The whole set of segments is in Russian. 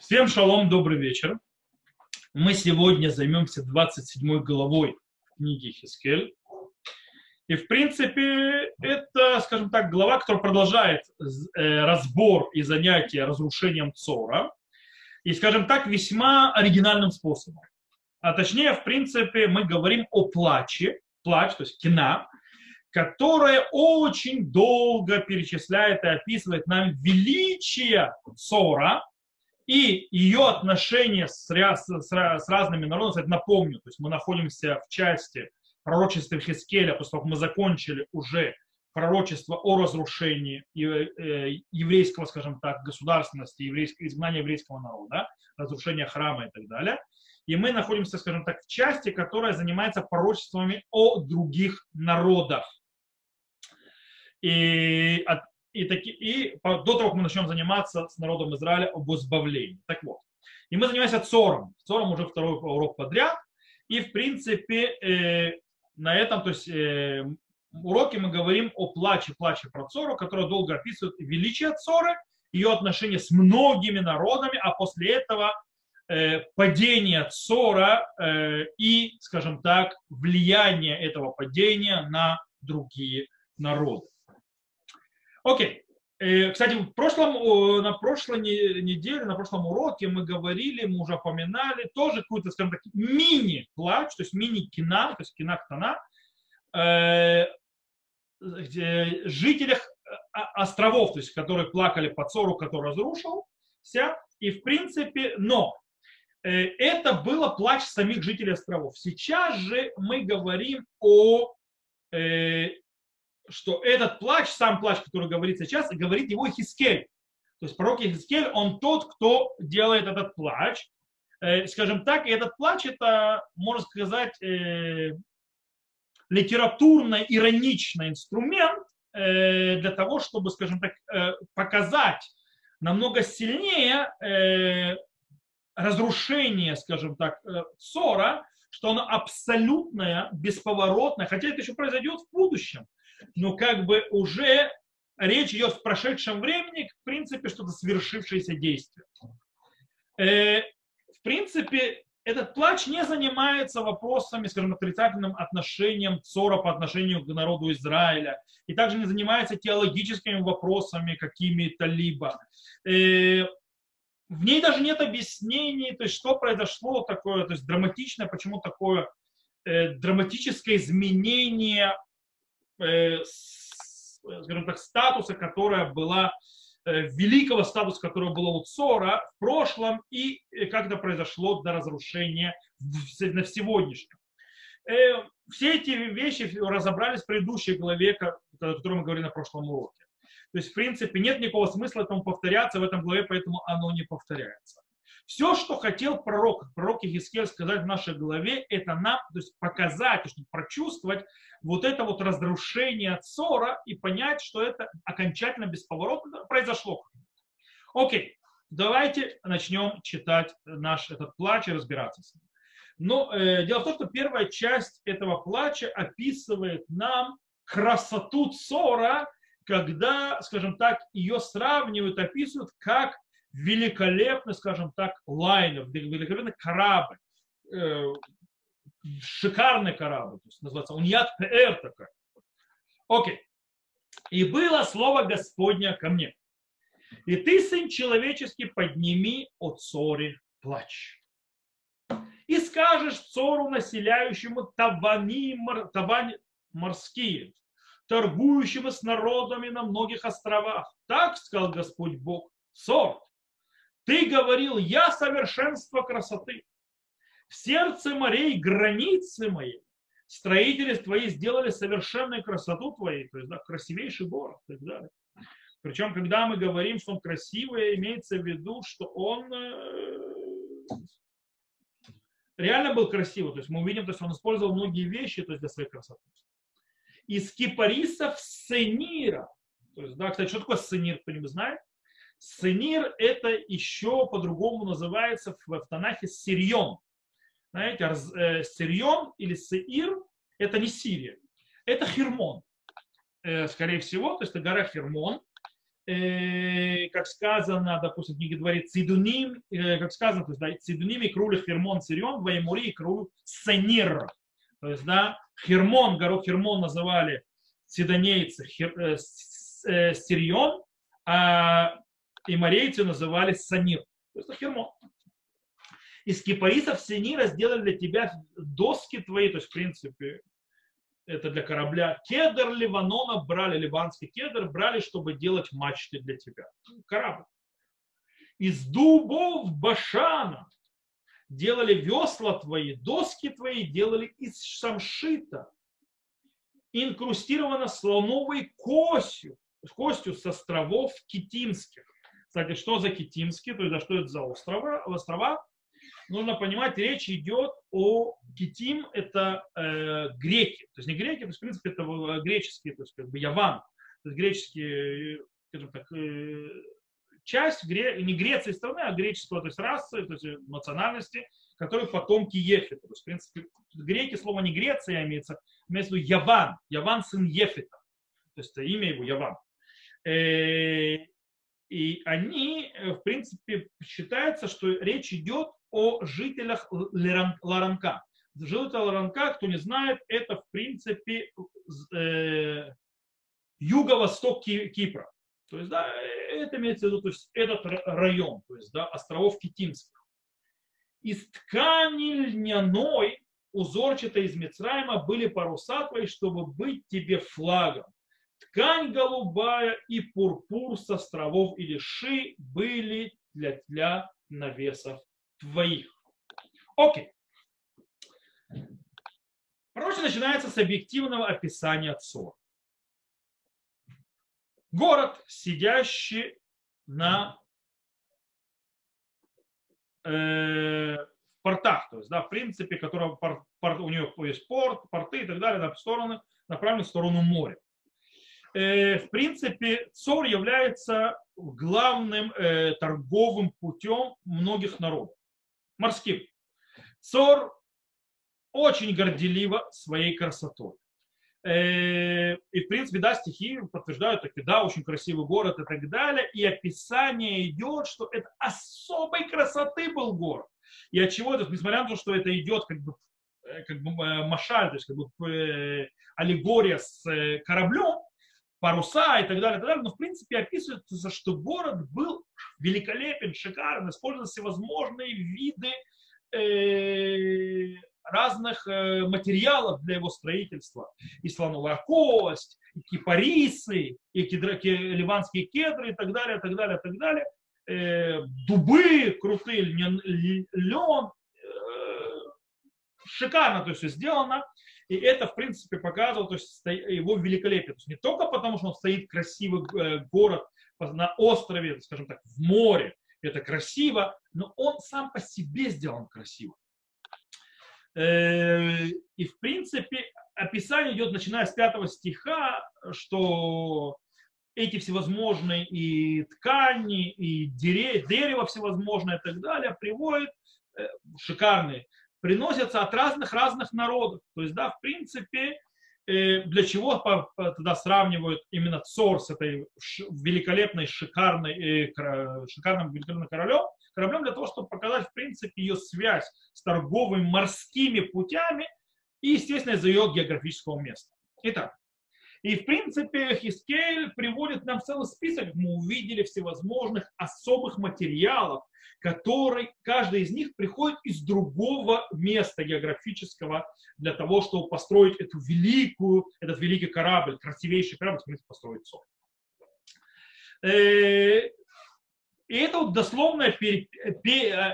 Всем шалом, добрый вечер. Мы сегодня займемся 27 главой книги Хискель. И, в принципе, это, скажем так, глава, которая продолжает э, разбор и занятие разрушением Цора. И, скажем так, весьма оригинальным способом. А точнее, в принципе, мы говорим о плаче, плач, то есть кина, которая очень долго перечисляет и описывает нам величие Цора, и ее отношения с, с, с, разными народами, кстати, напомню, то есть мы находимся в части пророчества Хискеля, после того, как мы закончили уже пророчество о разрушении э, еврейского, скажем так, государственности, еврейского, изгнания еврейского народа, разрушения храма и так далее. И мы находимся, скажем так, в части, которая занимается пророчествами о других народах. И от и, таки, и до того, как мы начнем заниматься с народом Израиля об избавлении. Так вот. И мы занимаемся Цором. Цором уже второй урок подряд. И, в принципе, э, на этом, то есть, э, уроке мы говорим о плаче, плаче про Цору, которая долго описывает величие Цоры, ее отношения с многими народами, а после этого э, падение Цора э, и, скажем так, влияние этого падения на другие народы. Окей. Э, кстати, в прошлом, на прошлой неделе, на прошлом уроке мы говорили, мы уже упоминали тоже какую-то, скажем так, мини-плач, то есть мини-кина, то есть кина-ктана, э, жителях э, островов, то есть которые плакали по Цору, который разрушился, и в принципе, но это было плач самих жителей островов. Сейчас же мы говорим о что этот плач, сам плач, который говорит сейчас, говорит его Хискель. То есть пророк Хискель, он тот, кто делает этот плач. Э, скажем так, и этот плач, это, можно сказать, э, литературно-ироничный инструмент э, для того, чтобы, скажем так, показать намного сильнее разрушение, скажем так, ссора, что оно абсолютное, бесповоротное, хотя это еще произойдет в будущем но как бы уже речь идет в прошедшем времени, в принципе, что-то свершившееся действие. Э, в принципе, этот плач не занимается вопросами, скажем, отрицательным отношением Цора по отношению к народу Израиля, и также не занимается теологическими вопросами какими-то либо. Э, в ней даже нет объяснений, то есть что произошло такое, то есть драматичное, почему такое э, драматическое изменение скажем так, статуса, которая была, э, великого статуса, которого было у Цора в прошлом, и э, как это произошло до разрушения на сегодняшнем. Все эти вещи разобрались в предыдущей главе, о которой мы говорили на прошлом уроке. То есть, в принципе, нет никакого смысла этому повторяться в этом главе, поэтому оно не повторяется. Все, что хотел пророк, пророк Егискель сказать в нашей главе, это нам то есть показать, чтобы прочувствовать вот это вот разрушение ссора и понять, что это окончательно бесповоротно произошло. Окей, давайте начнем читать наш этот плач и разбираться с ним. Но э, дело в том, что первая часть этого плача описывает нам красоту ссора, когда, скажем так, ее сравнивают, описывают как великолепный, скажем так, лайнер, великолепный корабль, э, шикарный корабль, то есть называется Уньят ПР такой. Окей. И было слово Господня ко мне. И ты, сын человеческий, подними о цоре плач. И скажешь цору, населяющему тавани, тавани морские, торгующему с народами на многих островах. Так сказал Господь Бог. Сорт, ты говорил, я совершенство красоты. В сердце морей границы мои. Строители твои сделали совершенную красоту твоей, то есть да, красивейший город так далее. Причем, когда мы говорим, что он красивый, имеется в виду, что он э, реально был красивый. То есть мы увидим, то есть он использовал многие вещи то есть для своей красоты. Из кипарисов сценира. То есть, да, кстати, что такое сценир, кто-нибудь знает? Сенир это еще по-другому называется в, в Танахе. Знаете, э, Сирьон или Сеир это не Сирия, это Хермон. Э, скорее всего, то есть это гора Хермон. э, как сказано, допустим, в книге дворит Цидуним, э, как сказано, то есть, да, Цидуним и Круль Хермон Сирион, Ваймури и Круль Санир. То есть, да, Хермон, город Хермон называли сидонейцы Хер, э, э, Сирион, а и морейцы называли Санир. То есть, Хермон. Из кипарисов Синира сделали для тебя доски твои, то есть, в принципе, это для корабля. Кедр Ливанона брали, ливанский кедр брали, чтобы делать мачты для тебя. Корабль. Из дубов Башана делали весла твои, доски твои делали из самшита. Инкрустировано слоновой костью, костью с островов Китимских. Кстати, что за Китимские, то есть да, что это за острова? острова? нужно понимать, речь идет о Китим, это э, греки. То есть не греки, то есть, в принципе, это греческие, то есть как бы Яван. То есть греческие, скажем так, э, часть гре, не Греции страны, а греческого, то есть расы, то есть национальности, которые потомки Ефита. То есть, в принципе, греки, слово не Греция имеется, имеется в виду Яван. Яван сын Ефита. То есть имя его Яван. Э, и они, э, в принципе, считается, что речь идет о жителях Ларанка. Жители Ларанка, кто не знает, это, в принципе, э, юго-восток Кипра. То есть, да, это имеется в виду, то есть, этот район, то есть, да, островов Китимских. Из ткани льняной, узорчатой из Мицраима, были паруса твои, чтобы быть тебе флагом ткань голубая и пурпур с островов или ши были для, для навесов твоих. Окей. Пророчество начинается с объективного описания Цор. Город, сидящий на э, портах, то есть, да, в принципе, которого пор, пор, у него есть порт, порты и так далее, на стороны, направлены в сторону моря. Э, в принципе, ЦОР является главным э, торговым путем многих народов, морским. ЦОР очень горделиво своей красотой. Э, и, в принципе, да, стихи подтверждают, так, да, очень красивый город и так далее. И описание идет, что это особой красоты был город. И от чего это, несмотря на то, что это идет как бы, как бы машаль, то есть как бы аллегория с кораблем, паруса и так далее, и так далее. Но в принципе описывается, что город был великолепен, шикарен, использовали всевозможные виды э, разных э, материалов для его строительства. И слоновая кость, и кипарисы, и кедра, ливанские кедры и так далее, и так далее, и так далее. Э, дубы крутые, лен, э, шикарно то есть сделано. И это, в принципе, показывало то есть, его великолепие. То есть не только потому, что он стоит красивый э, город на острове, скажем так, в море, это красиво, но он сам по себе сделан красиво. Э, и, в принципе, описание идет, начиная с пятого стиха, что эти всевозможные и ткани, и дерево всевозможное и так далее приводят э, шикарные приносятся от разных-разных народов. То есть, да, в принципе, э, для чего тогда сравнивают именно Цор с этой великолепной, шикарной, э, шикарным великолепным королем, кораблем для того, чтобы показать, в принципе, ее связь с торговыми морскими путями и, естественно, из-за ее географического места. Итак, и, в принципе, Хискель приводит нам целый список, мы увидели всевозможных особых материалов, которые, каждый из них приходит из другого места географического для того, чтобы построить эту великую, этот великий корабль, красивейший корабль, в построить сон. Э, и это вот дословное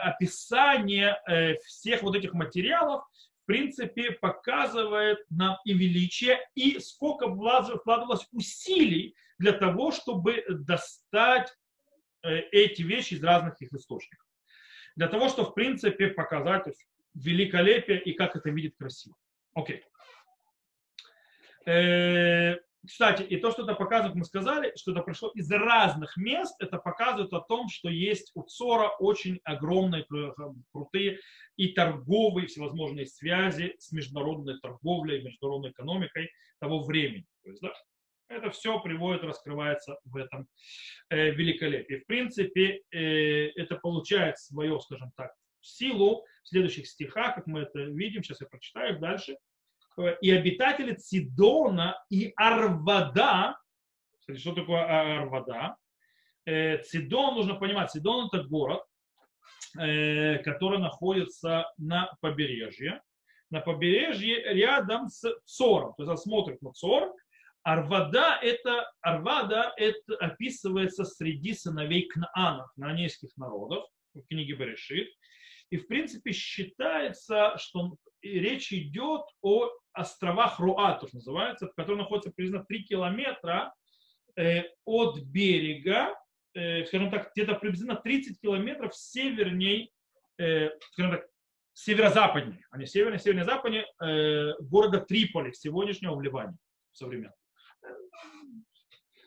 описание э, всех вот этих материалов, принципе, показывает нам и величие, и сколько вкладывалось усилий для того, чтобы достать э, эти вещи из разных их источников. Для того, чтобы, в принципе, показать великолепие и как это видит красиво. Окей. Э, кстати, и то, что это показывает, мы сказали, что это пришло из разных мест, это показывает о том, что есть у Цора очень огромные, крутые и торговые всевозможные связи с международной торговлей, международной экономикой того времени. То есть, да, Это все приводит, раскрывается в этом э, великолепии. В принципе, э, это получает свое, скажем так, силу в следующих стихах, как мы это видим. Сейчас я прочитаю дальше. Э, и обитатели Цидона и Арвада, кстати, что такое Арвада? Э, Цидон, нужно понимать, Цидон это город, э, который находится на побережье. На побережье рядом с Цором. То есть смотрит на Цор, Арвада это, Арвада это описывается среди сыновей Кнаанов, кнаанейских народов, в книге Берешит. И в принципе считается, что речь идет о островах Руа, то, что называется, которые находятся приблизительно 3 километра э, от берега, э, скажем так, где-то приблизительно 30 километров северней, э, скажем так, северо-западнее, а не севернее, северо-западнее города Триполи, сегодняшнего в Ливане современного.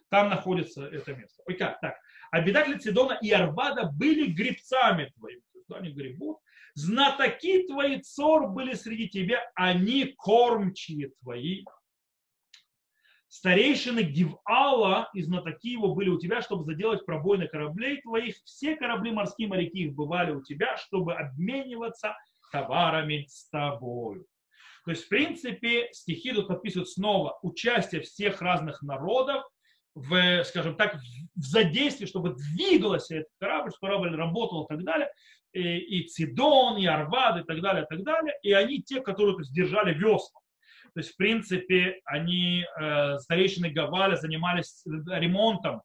Там находится это место. Ой, как? Так. Обитатели Цидона и Арвада были грибцами твоими. Есть они гребут. Знатоки твои, цор, были среди тебя, они кормчие твои. Старейшины Гивала и знатоки его были у тебя, чтобы заделать пробой на кораблей твоих. Все корабли морские моряки их бывали у тебя, чтобы обмениваться товарами с тобой. То есть, в принципе, стихи тут описывают снова участие всех разных народов в, скажем так, в задействии, чтобы двигался этот корабль, чтобы корабль работал и так далее, и, и Цидон, и Арвад, и так далее, и так далее, и они те, которые то есть, держали весла. То есть, в принципе, они, э, старейшины Гаваля, занимались ремонтом,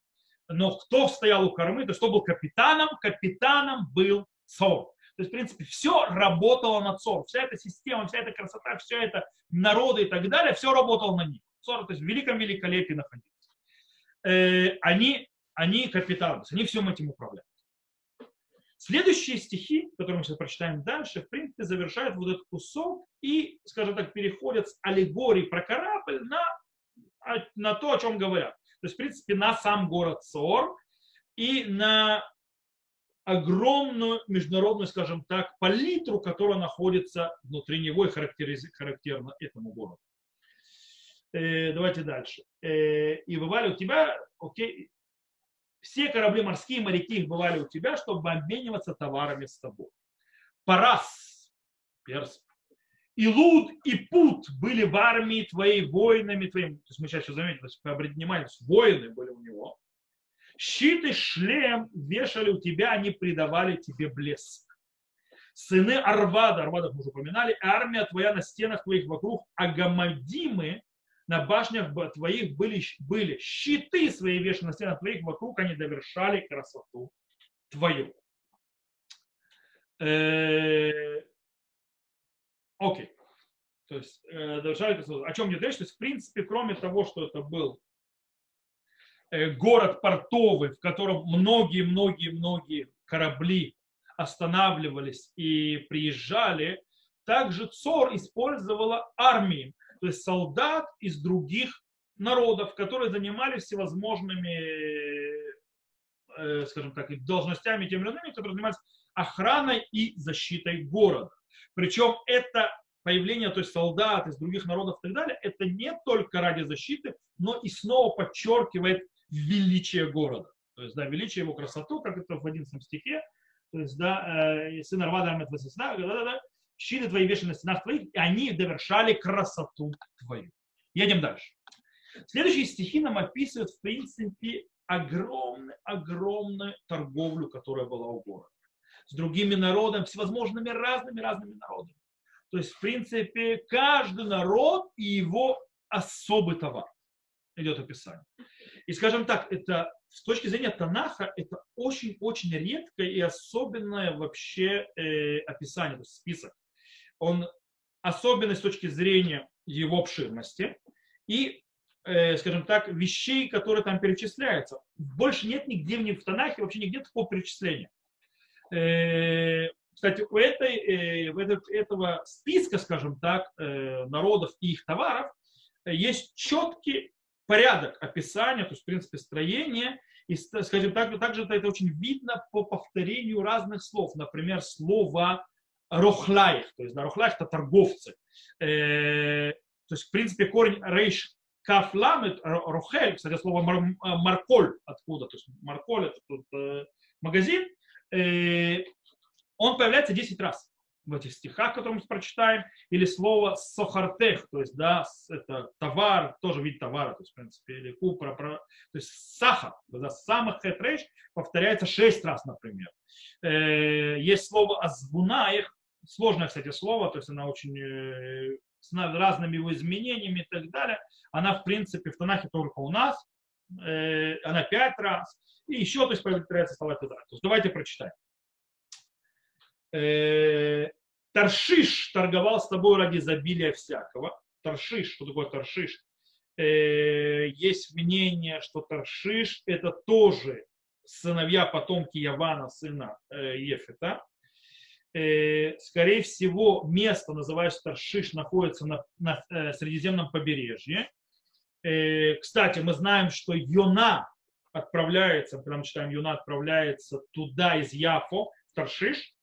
но кто стоял у кормы, то кто был капитаном, капитаном был Цор. То есть, в принципе, все работало на ЦОР. Вся эта система, вся эта красота, все это народы и так далее, все работало на них. ЦОР, то есть в великом великолепии находились. Э, они, они капитаны, они всем этим управляют. Следующие стихи, которые мы сейчас прочитаем дальше, в принципе, завершают вот этот кусок и, скажем так, переходят с аллегории про корабль на, а, на то, о чем говорят. То есть, в принципе, на сам город Сор и на огромную международную, скажем так, палитру, которая находится внутри него и характерна этому городу. Э, давайте дальше. Э, и бывали у тебя, окей, все корабли морские, моряки их бывали у тебя, чтобы обмениваться товарами с тобой. Парас, перс, и Луд, и Пут были в армии твоей, воинами твоим. То есть мы сейчас заметили, есть внимание, воины были у него. Щит и шлем вешали у тебя, они придавали тебе блеск. Сыны Арвада, Арвадов мы уже упоминали, армия твоя на стенах твоих вокруг, Агамадимы на башнях твоих были, были щиты свои вешаны на стенах твоих вокруг, они довершали красоту твою. Э, окей. То есть, э, довершали красоту. О чем мне речь? То есть, в принципе, кроме того, что это был Э, город портовый, в котором многие-многие-многие корабли останавливались и приезжали, также Цор использовала армии, то есть солдат из других народов, которые занимались всевозможными, э, скажем так, должностями тем или иными, которые занимались охраной и защитой города. Причем это появление, то есть солдат из других народов и так далее, это не только ради защиты, но и снова подчеркивает величие города. То есть, да, величие его красоту, как это в 11 стихе. То есть, да, э, сын Арвада Амет да, да, да, щиты твои вешали на стенах твоих, и они довершали красоту твою. Едем дальше. Следующие стихи нам описывают, в принципе, огромную, огромную торговлю, которая была у города. С другими народами, всевозможными разными, разными народами. То есть, в принципе, каждый народ и его особый товар идет описание. И скажем так, это с точки зрения Танаха, это очень-очень редкое и особенное вообще э, описание, то есть список. Он особенный с точки зрения его обширности и, э, скажем так, вещей, которые там перечисляются. Больше нет нигде в Танахе, вообще нигде такого перечисления. Э, кстати, у этой, э, у этого списка, скажем так, э, народов и их товаров есть четкий порядок описания, то есть, в принципе, строение, и, скажем так, также это очень видно по повторению разных слов. Например, слово рохлаих, то есть да, рохлаих это торговцы. Э, то есть, в принципе, корень рейш Кафламет, Рухель, кстати, слово мар, марколь откуда, то есть марколь это тут э, магазин, э, он появляется 10 раз в этих стихах, которые мы прочитаем, или слово сохартех, то есть, да, это товар, тоже вид товара, то есть, в принципе, или купра, то есть сахар, да, самых хетрейш повторяется 6 раз, например. Э, есть слово азвуна, их сложное, кстати, слово, то есть она очень э, с разными его изменениями и так далее. Она, в принципе, в Танахе только у нас, э, она пять раз, и еще, то есть, повторяется слова туда. То есть, давайте прочитаем. Э, Таршиш торговал с тобой ради изобилия всякого. Таршиш, что такое Таршиш? Э, есть мнение, что Таршиш это тоже сыновья потомки Явана, сына э, Ефета. Скорее всего, место, называющееся Таршиш, находится на, на Средиземном побережье. Кстати, мы знаем, что Йона отправляется, прям читаем, Йона отправляется туда из Яфо, в Таршиш,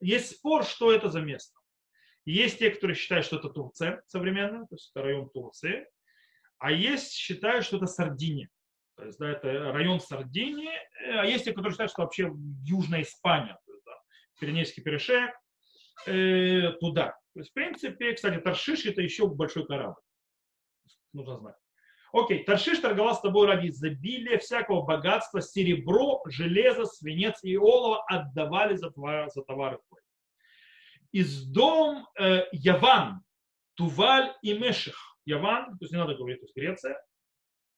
есть спор, что это за место. Есть те, которые считают, что это Турция современная, то есть это район Турции, а есть считают, что это Сардиния. То есть, да, это район Сардинии, а есть те, которые считают, что вообще Южная Испания, то есть, да, Пиренейский перешеек, э, туда. То есть, в принципе, кстати, Таршиш это еще большой корабль. Нужно знать. Окей, Таршиш торговал с тобой ради изобилия всякого богатства, серебро, железо, свинец и олово отдавали за, твои, за товары твои. Из дом э, Яван, Туваль и Меших. Яван, то есть не надо говорить, то есть Греция,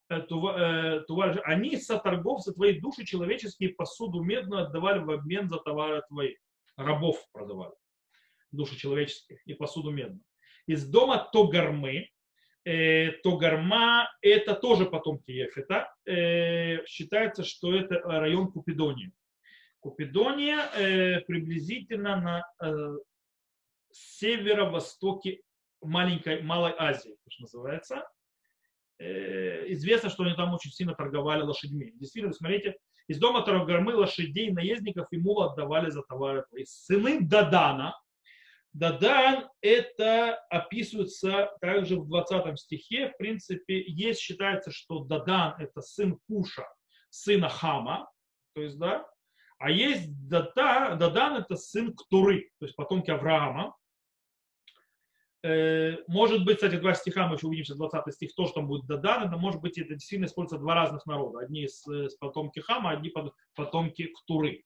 э, Туваль, э, они соторговцы твои души человеческие посуду медную отдавали в обмен за товары твои. Рабов продавали, души человеческие и посуду медную. Из дома Тогармы, то Гарма это тоже потомки Ефета. Э, считается, что это район Купидонии. Купидония э, приблизительно на э, северо-востоке маленькой Малой Азии, что называется. Э, известно, что они там очень сильно торговали лошадьми. Действительно, смотрите, из дома Тарагармы лошадей, наездников мула отдавали за товары. Сыны Дадана, Дадан это описывается также в 20 стихе. В принципе, есть, считается, что Дадан это сын Куша, сына Хама, то есть, да, а есть Дата, Дадан это сын Ктуры, то есть потомки Авраама. Э, может быть, кстати, два стиха, мы еще увидимся, 20 стих, то, что там будет Дадан, это может быть, это действительно используется два разных народа. Одни из, из потомки Хама, одни потомки Ктуры.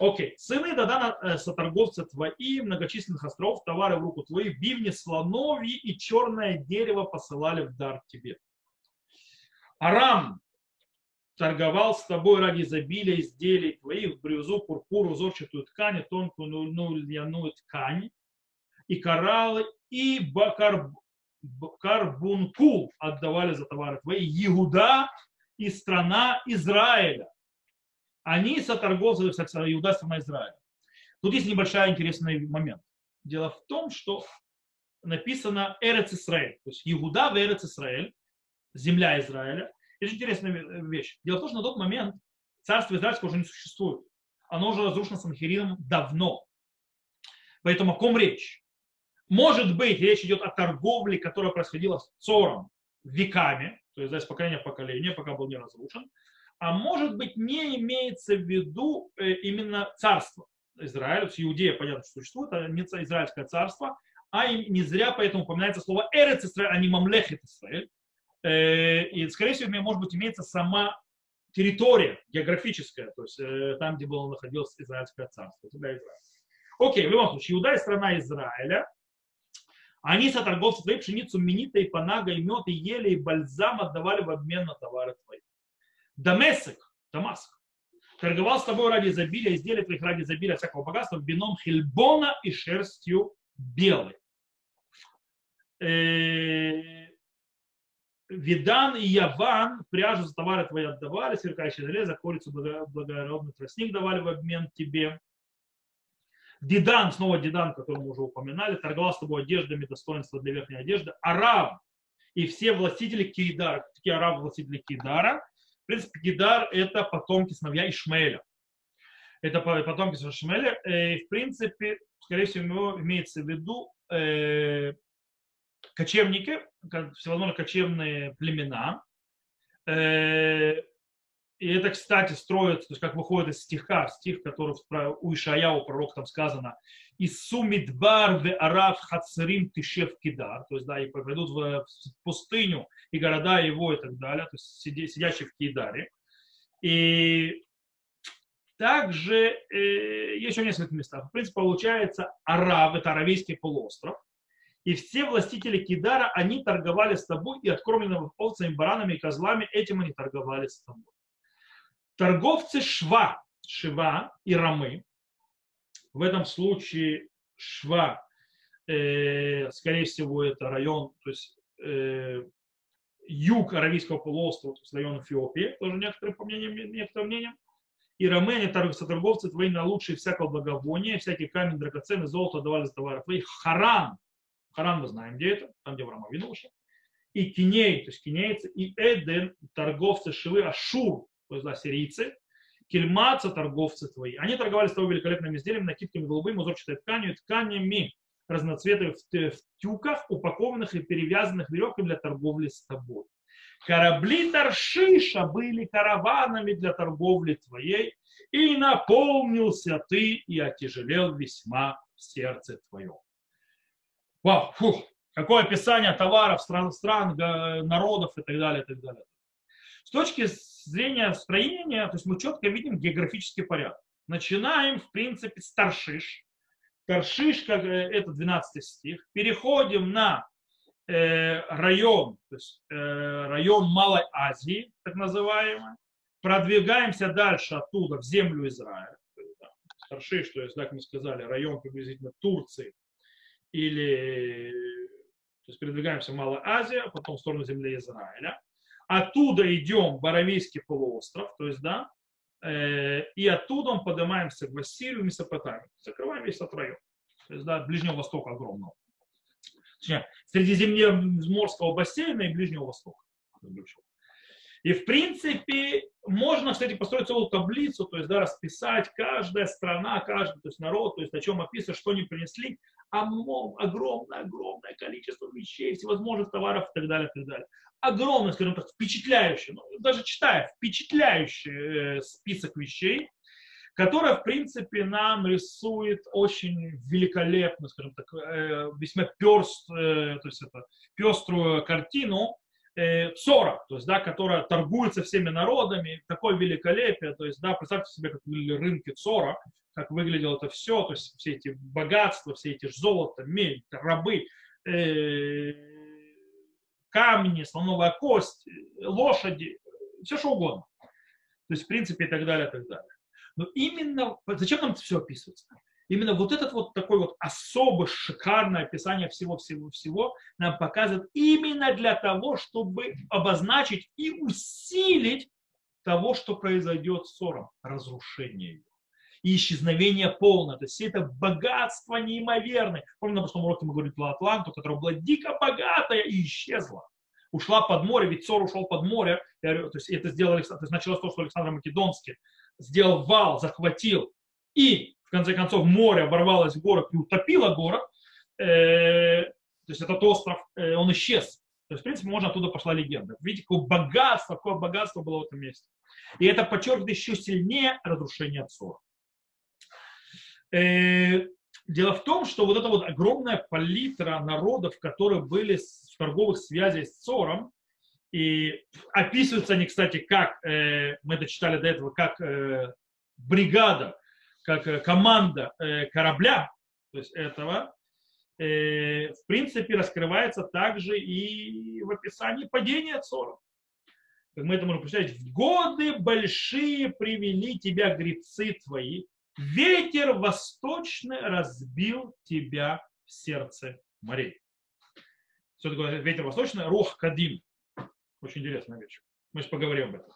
Окей. Сыны Дадана э, соторговца твои, многочисленных островов, товары в руку твои, бивни слоновьи и черное дерево посылали в дар тебе. Арам торговал с тобой ради изобилия изделий твоих, брюзу, пурпуру, узорчатую ткань, тонкую ну, льняную ткань, и кораллы, и бакар, карбункул отдавали за товары твои, Иуда и страна Израиля они соторговцы, Иуда страна Израиля. Тут есть небольшой интересный момент. Дело в том, что написано Эрец Исраэль, то есть Иуда в Эрец Исраэль, земля Израиля. Это интересная вещь. Дело в том, что на тот момент царство Израильское уже не существует. Оно уже разрушено Санхирином давно. Поэтому о ком речь? Может быть, речь идет о торговле, которая происходила с Цором веками, то есть из поколения в поколение, пока был не разрушен а может быть не имеется в виду э, именно царство Израиля, то Иудея, понятно, что существует, а не израильское царство, а не зря поэтому упоминается слово Эрец Израиль, а не Мамлехет Израиль. Э, и, скорее всего, может быть, имеется сама территория географическая, то есть э, там, где было находилось израильское царство, тогда Израиль. Окей, в любом случае, Иуда и страна Израиля, они соторговцы твои пшеницу, минита и панага, и мед, и ели, и бальзам отдавали в обмен на товары. Дамесек, Дамаск, торговал с тобой ради изобилия, изделия твоих ради изобилия всякого богатства, вином хельбона и шерстью белой. Э, Видан и Яван пряжу за товары твои отдавали, сверкающее железо, корицу, благородный тростник давали в обмен тебе. Дидан, снова Дидан, который мы уже упоминали, торговал с тобой одеждами, достоинства для верхней одежды. Араб и все властители Кейдара, такие арабы властители Кейдара, в принципе, Гидар – это потомки сыновья Ишмаэля. Это потомки Ишмаэля. Э, и, в принципе, скорее всего, имеется в виду э, кочевники, всевозможные кочевные племена. Э, и это, кстати, строится, то есть как выходит из стиха, стих, который у Ишаяу, пророк, там сказано, «И сумидбар в арав хацерим тишев кидар», то есть, да, и пойдут в пустыню и города его и так далее, то есть сидящие в Кидаре. И также э, еще несколько местах. В принципе, получается, Арав, это Аравийский полуостров, и все властители Кидара, они торговали с тобой, и откормленными овцами, баранами и козлами, этим они торговали с тобой. Торговцы Шва, Шива и Рамы, в этом случае Шва, э, скорее всего, это район, то есть э, юг Аравийского полуострова, то есть район Эфиопии, тоже некоторые, по мнениям, некоторым мнениям. И ромени, торговцы твои на лучшие всякого благовония, всякий камень драгоценный, золото давали за товары твои. Харан, Харан мы знаем, где это, там, где Авраам Авину ушел. И Киней, то есть кинейцы, и Эден, торговцы Шивы, Ашур, то есть да, сирийцы, Кельмаца, торговцы твои. Они торговали с тобой великолепными изделиями, накидками голубыми, узорчатой тканью, тканями разноцветных в тюках, упакованных и перевязанных веревками для торговли с тобой. Корабли Таршиша были караванами для торговли твоей, и наполнился ты и отяжелел весьма в сердце твоем. Вау, фух, какое описание товаров, стран, стран, народов и так далее, и так далее. С точки зрения строения, то есть мы четко видим географический порядок. Начинаем, в принципе, с Таршиш. Таршиш, как э, это 12 стих. Переходим на э, район, то есть э, район Малой Азии, так называемый. Продвигаемся дальше оттуда в землю Израиля. Таршиш, то есть, как мы сказали, район приблизительно Турции, или то есть передвигаемся в Малая Азия, потом в сторону земли Израиля. Оттуда идем в Аравийский полуостров, то есть, да, э, и оттуда мы поднимаемся в Ассирию, Месопотамию. Закрываем весь этот район. То есть, да, Ближнего Востока огромного. Точнее, Средиземноморского бассейна и Ближнего Востока. И в принципе можно, кстати, построить целую таблицу, то есть да, расписать каждая страна, каждый то есть народ, то есть о чем описывать, что они принесли, огромное-огромное количество вещей, всевозможных товаров и так далее, и так далее. Огромный, скажем так, впечатляющий, ну, даже читая, впечатляющий э, список вещей, которая, в принципе, нам рисует очень великолепно, скажем так, э, весьма перст, э, то есть это пеструю картину э, Цора, то есть, да, которая торгуется всеми народами, такое великолепие, то есть, да, представьте себе, как выглядели рынки Цора, как выглядело это все, то есть все эти богатства, все эти золото, медь, рабы, камни, слоновая кость, лошади, все что угодно. То есть, в принципе, и так далее, и так далее. Но именно, зачем нам это все описывается? Именно вот этот вот такой вот особо шикарное описание всего-всего-всего нам показывает именно для того, чтобы обозначить и усилить того, что произойдет с ссором, разрушение ее и исчезновение полное. То есть все это богатство неимоверное. Помню, на прошлом уроке мы говорили про Атланту, которая была дико богатая и исчезла. Ушла под море, ведь Цор ушел под море. То есть это сделали, то есть началось то, что Александр Македонский сделал вал, захватил, и конце концов море оборвалось в город и утопило город, э, то есть этот остров, э, он исчез. То есть, в принципе, можно оттуда пошла легенда. Видите, какое богатство, какое богатство было в этом месте. И это подчеркивает еще сильнее разрушение Цора. Э, дело в том, что вот эта вот огромная палитра народов, которые были в торговых связях с Цором, и описываются они, кстати, как, э, мы это читали до этого, как э, бригада, как э, команда э, корабля, то есть этого, э, в принципе, раскрывается также и в описании падения Цора. Как мы это можем представить, в годы большие привели тебя грецы твои, ветер восточный разбил тебя в сердце морей. Что такое ветер восточный? Рух Кадим. Очень интересная вещь. Мы же поговорим об этом.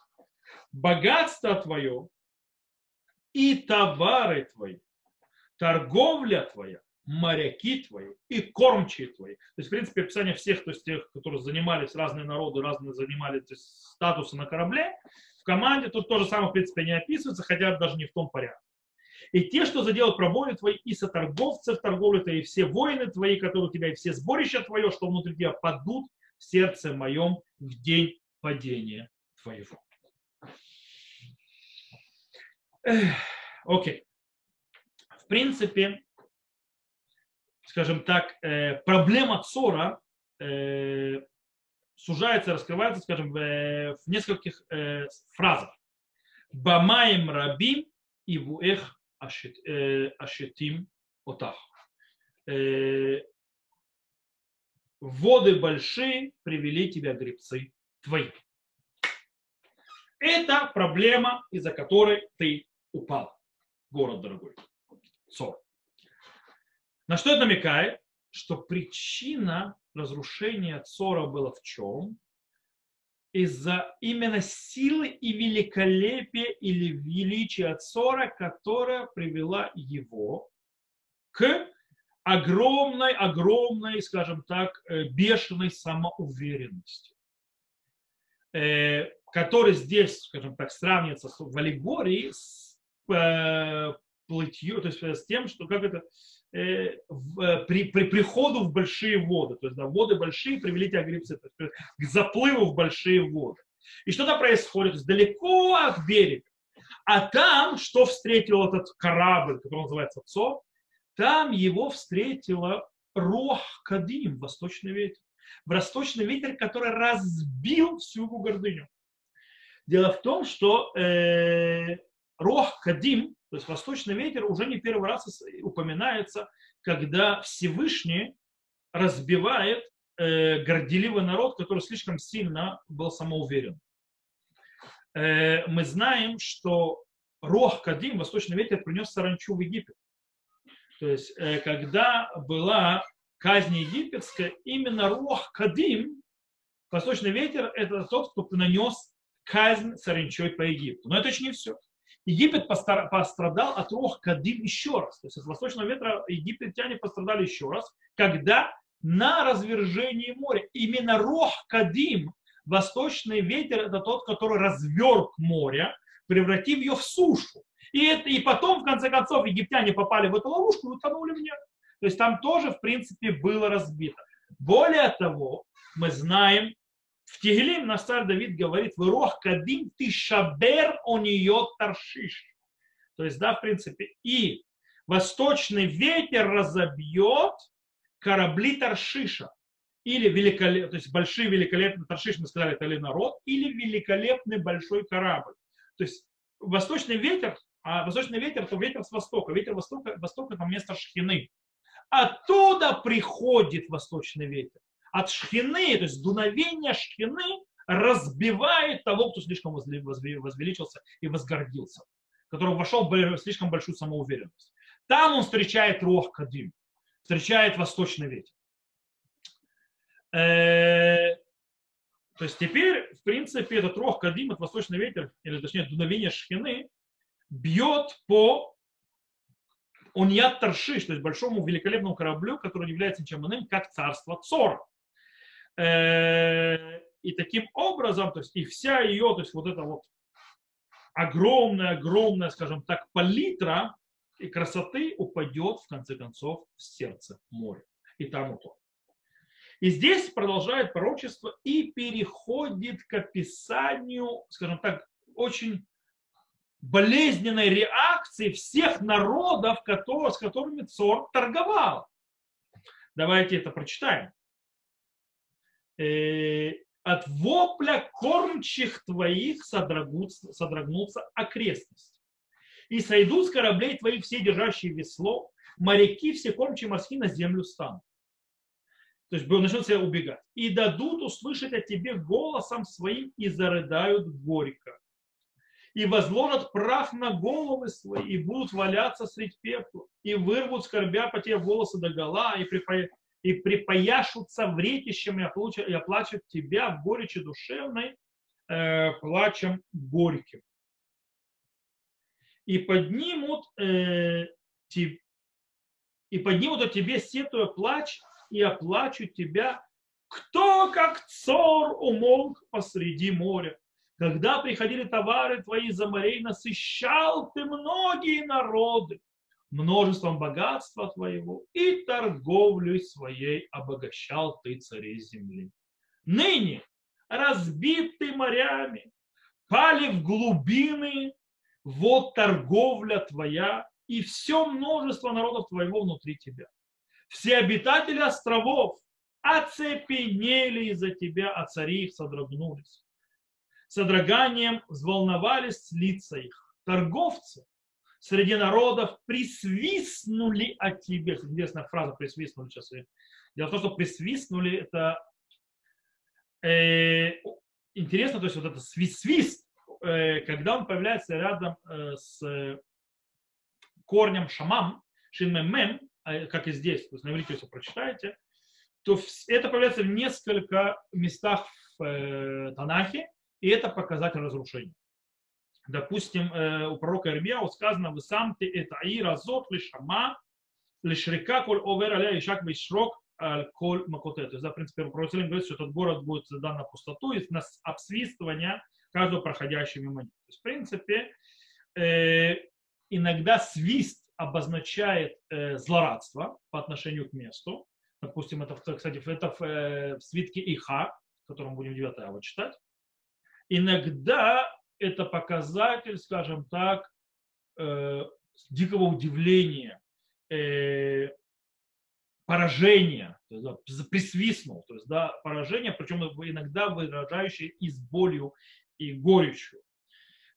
Богатство твое и товары твои, торговля твоя, моряки твои и кормчие твои. То есть, в принципе, описание всех, то есть тех, которые занимались, разные народы, разные занимали статусы на корабле, в команде тут то же самое, в принципе, не описывается, хотя даже не в том порядке. И те, что заделают пробоины твои, и соторговцы в торговле твоей, и все воины твои, которые у тебя, и все сборища твое, что внутри тебя, падут в сердце моем в день падения твоего. Окей. В принципе, скажем так, э, проблема Цора э, сужается, раскрывается, скажем, в нескольких э, фразах. Бамаем рабим и вуэх ашетим отах. Воды большие привели тебя гребцы твои. Это проблема, из-за которой ты упал. Город дорогой. Цор. На что это намекает? Что причина разрушения Цора была в чем? Из-за именно силы и великолепия или величия Цора, которая привела его к огромной, огромной, скажем так, э, бешеной самоуверенности, э, который здесь, скажем так, сравнивается в аллегории с плытью, то есть с тем, что как это, при, при приходу в большие воды, то есть да, воды большие привели тебя грибцы, то есть, к заплыву в большие воды. И что-то происходит, то есть далеко от берега. А там, что встретил этот корабль, который называется Цо, там его встретила Рох Кадим, восточный ветер. Восточный ветер, который разбил всю его гордыню. Дело в том, что э, Рох Кадим, то есть восточный ветер, уже не первый раз упоминается, когда Всевышний разбивает э, горделивый народ, который слишком сильно был самоуверен. Э, мы знаем, что Рох Кадим, восточный ветер, принес саранчу в Египет. То есть, э, когда была казнь египетская, именно Рух Кадим, восточный ветер, это тот, кто нанес казнь саранчой по Египту. Но это еще не все. Египет пострадал от Рух Кадим еще раз. То есть от восточного ветра египтяне пострадали еще раз, когда на развержении моря именно Рух Кадим, восточный ветер, это тот, который разверг море, превратив ее в сушу. И, это, и потом, в конце концов, египтяне попали в эту ловушку и утонули в ней. То есть там тоже, в принципе, было разбито. Более того, мы знаем, в наш царь Давид говорит, «Вырох кадим ты шабер он ее таршиш». То есть, да, в принципе, и восточный ветер разобьет корабли Таршиша. Или великолепный, то есть большие великолепные Таршиш, мы сказали, это ли народ, или великолепный большой корабль. То есть восточный ветер а восточный ветер, то ветер с востока. Ветер востока, востока это место шхины. Оттуда приходит восточный ветер. От шхины, то есть дуновение шхины разбивает того, кто слишком возвеличился и возгордился, который вошел в слишком большую самоуверенность. Там он встречает Рох Кадим, встречает восточный ветер. Э, то есть теперь, в принципе, этот Рох Кадим, этот восточный ветер, или точнее дуновение шхины, бьет по Уньят Таршиш, то есть большому великолепному кораблю, который является ничем иным, как царство Цор. Э, и таким образом, то есть и вся ее, то есть вот эта вот огромная, огромная, скажем так, палитра и красоты упадет в конце концов в сердце моря. И там вот И здесь продолжает пророчество и переходит к описанию, скажем так, очень болезненной реакции всех народов, которые, с которыми Цор торговал. Давайте это прочитаем. Э, от вопля кормчих твоих содрогнутся, содрогнутся окрестности. И сойдут с кораблей твоих все держащие весло, моряки, все кормчие морские на землю станут. То есть начнут себя убегать. И дадут услышать о тебе голосом своим и зарыдают горько и возложат прах на головы свои, и будут валяться среди пепла, и вырвут, скорбя по тебе волосы до гола, и, припо... и припояшутся вретищем, и, оплачут, и оплачут тебя в горечи душевной, э, плачем горьким. И поднимут, э, te... и поднимут о тебе сетуя плач, и оплачут тебя, кто как цор умолк посреди моря Когда приходили товары твои за морей, насыщал ты многие народы множеством богатства твоего и торговлей своей обогащал ты царей земли. Ныне разбиты морями, пали в глубины, вот торговля твоя и все множество народов твоего внутри тебя. Все обитатели островов оцепенели из-за тебя, а цари их содрогнулись. Содроганием взволновались лица их. Торговцы среди народов присвистнули от тебе. Интересная фраза присвистнули сейчас. Дело в том, что присвистнули это э, интересно, то есть вот это свист, свист э, когда он появляется рядом э, с корнем шамам, шинмем, а, как и здесь, то есть на иврите, если прочитаете, то это появляется в несколько местах в э, Танахе, и это показатель разрушения. Допустим, э, у пророка Ирмияу сказано, вы сам ты это и разот лишама, лишрика коль овер аля и шак вишрок коль макоте. То есть, да, в принципе, пророк говорит, что этот город будет задан на пустоту и на обсвистывание каждого проходящего мимо них. То есть, в принципе, э, иногда свист обозначает э, злорадство по отношению к месту. Допустим, это, кстати, это в, свитке Иха, в котором будем 9 ава читать. Иногда это показатель, скажем так, э, дикого удивления, э, поражения, то есть, да, присвистнул, то есть да, поражение, причем иногда выражающее и с болью, и горечью.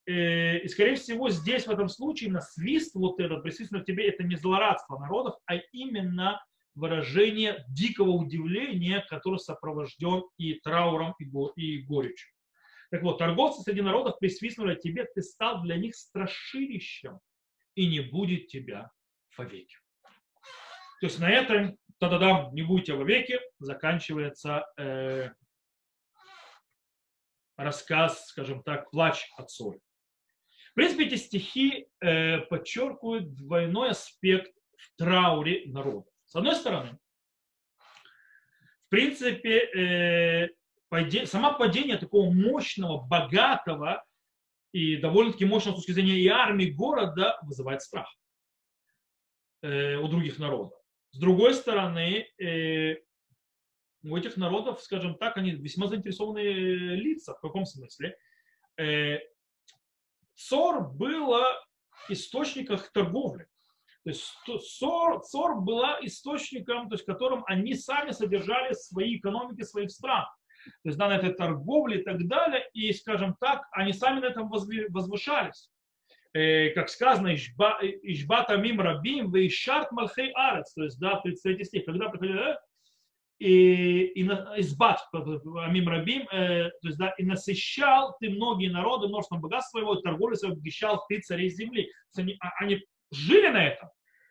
Э, и, скорее всего, здесь в этом случае на свист вот этот, присвистнул тебе, это не злорадство народов, а именно выражение дикого удивления, которое сопровожден и трауром, и горечью. Так вот, торговцы среди народов присвистнули тебе, ты стал для них страшилищем, и не будет тебя вовеки. То есть на этом, тогда не будете вовеки, заканчивается э, рассказ, скажем так, плач от соли. В принципе, эти стихи э, подчеркивают двойной аспект в трауре народа. С одной стороны, в принципе, э, падение, само падение такого мощного, богатого и довольно-таки мощного с точки зрения и армии города вызывает страх э, у других народов. С другой стороны, э, у этих народов, скажем так, они весьма заинтересованные лица. В каком смысле? Э, Цор было источником торговли. То есть Цор, Цор была источником, то есть которым они сами содержали свои экономики своих стран. То есть на этой торговле и так далее. И, скажем так, они сами на этом возвышались. Э, как сказано, Ишбата мим рабим, вы шарт малхей арец. То есть, да, 33 стих, когда приходили и, и избат амим рабим, э, то есть, да, и насыщал ты многие народы множеством богатства своего, торговли своего, обещал ты царей земли. Они, а, они жили на этом.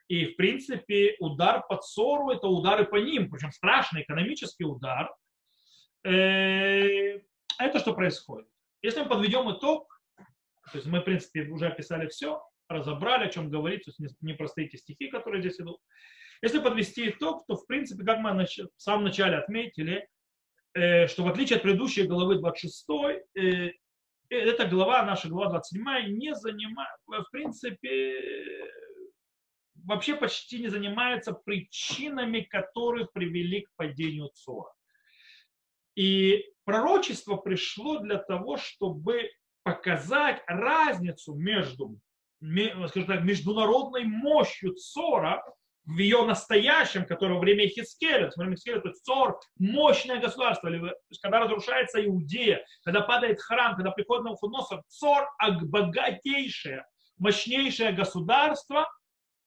И, в принципе, удар по ссору – это удары по ним, причем страшный экономический удар. Э, это что происходит? Если мы подведем итог, то есть мы, в принципе, уже описали все, разобрали, о чем говорить, то есть непростые эти стихи, которые здесь идут. Если подвести итог, то, в принципе, как мы в самом начале отметили, э, что в отличие от предыдущей главы 26, э, эта глава, наша глава 27, не занимает, в принципе, вообще почти не занимается причинами, которые привели к падению Цора. И пророчество пришло для того, чтобы показать разницу между скажем так, международной мощью Цора в ее настоящем, которое во время Хискеля, во время Хискеля, то есть Цор, мощное государство, или, когда разрушается Иудея, когда падает храм, когда приходит Навуходоносор, Цор богатейшее, мощнейшее государство,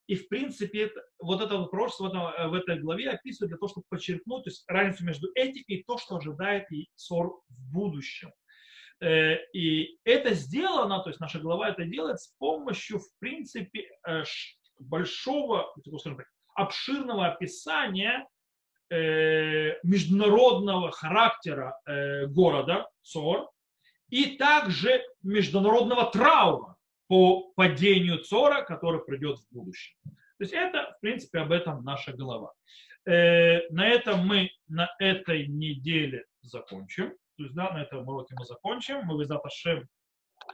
и в принципе это, вот это вопрос в, этом, в этой главе описывает для того, чтобы подчеркнуть то есть, разницу между этим и то, что ожидает и Цор в будущем. Э, и это сделано, то есть наша глава это делает с помощью, в принципе, э, большого, скажем так, обширного описания э, международного характера э, города Цор и также международного траура по падению Цора, который придет в будущем. То есть это, в принципе, об этом наша глава. Э, на этом мы на этой неделе закончим. То есть, да, на этом уроке мы закончим. Мы, Визат Ашем,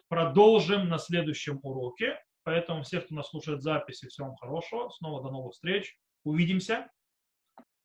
продолжим на следующем уроке. Поэтому все, кто нас слушает записи, всего вам хорошего. Снова до новых встреч. Увидимся.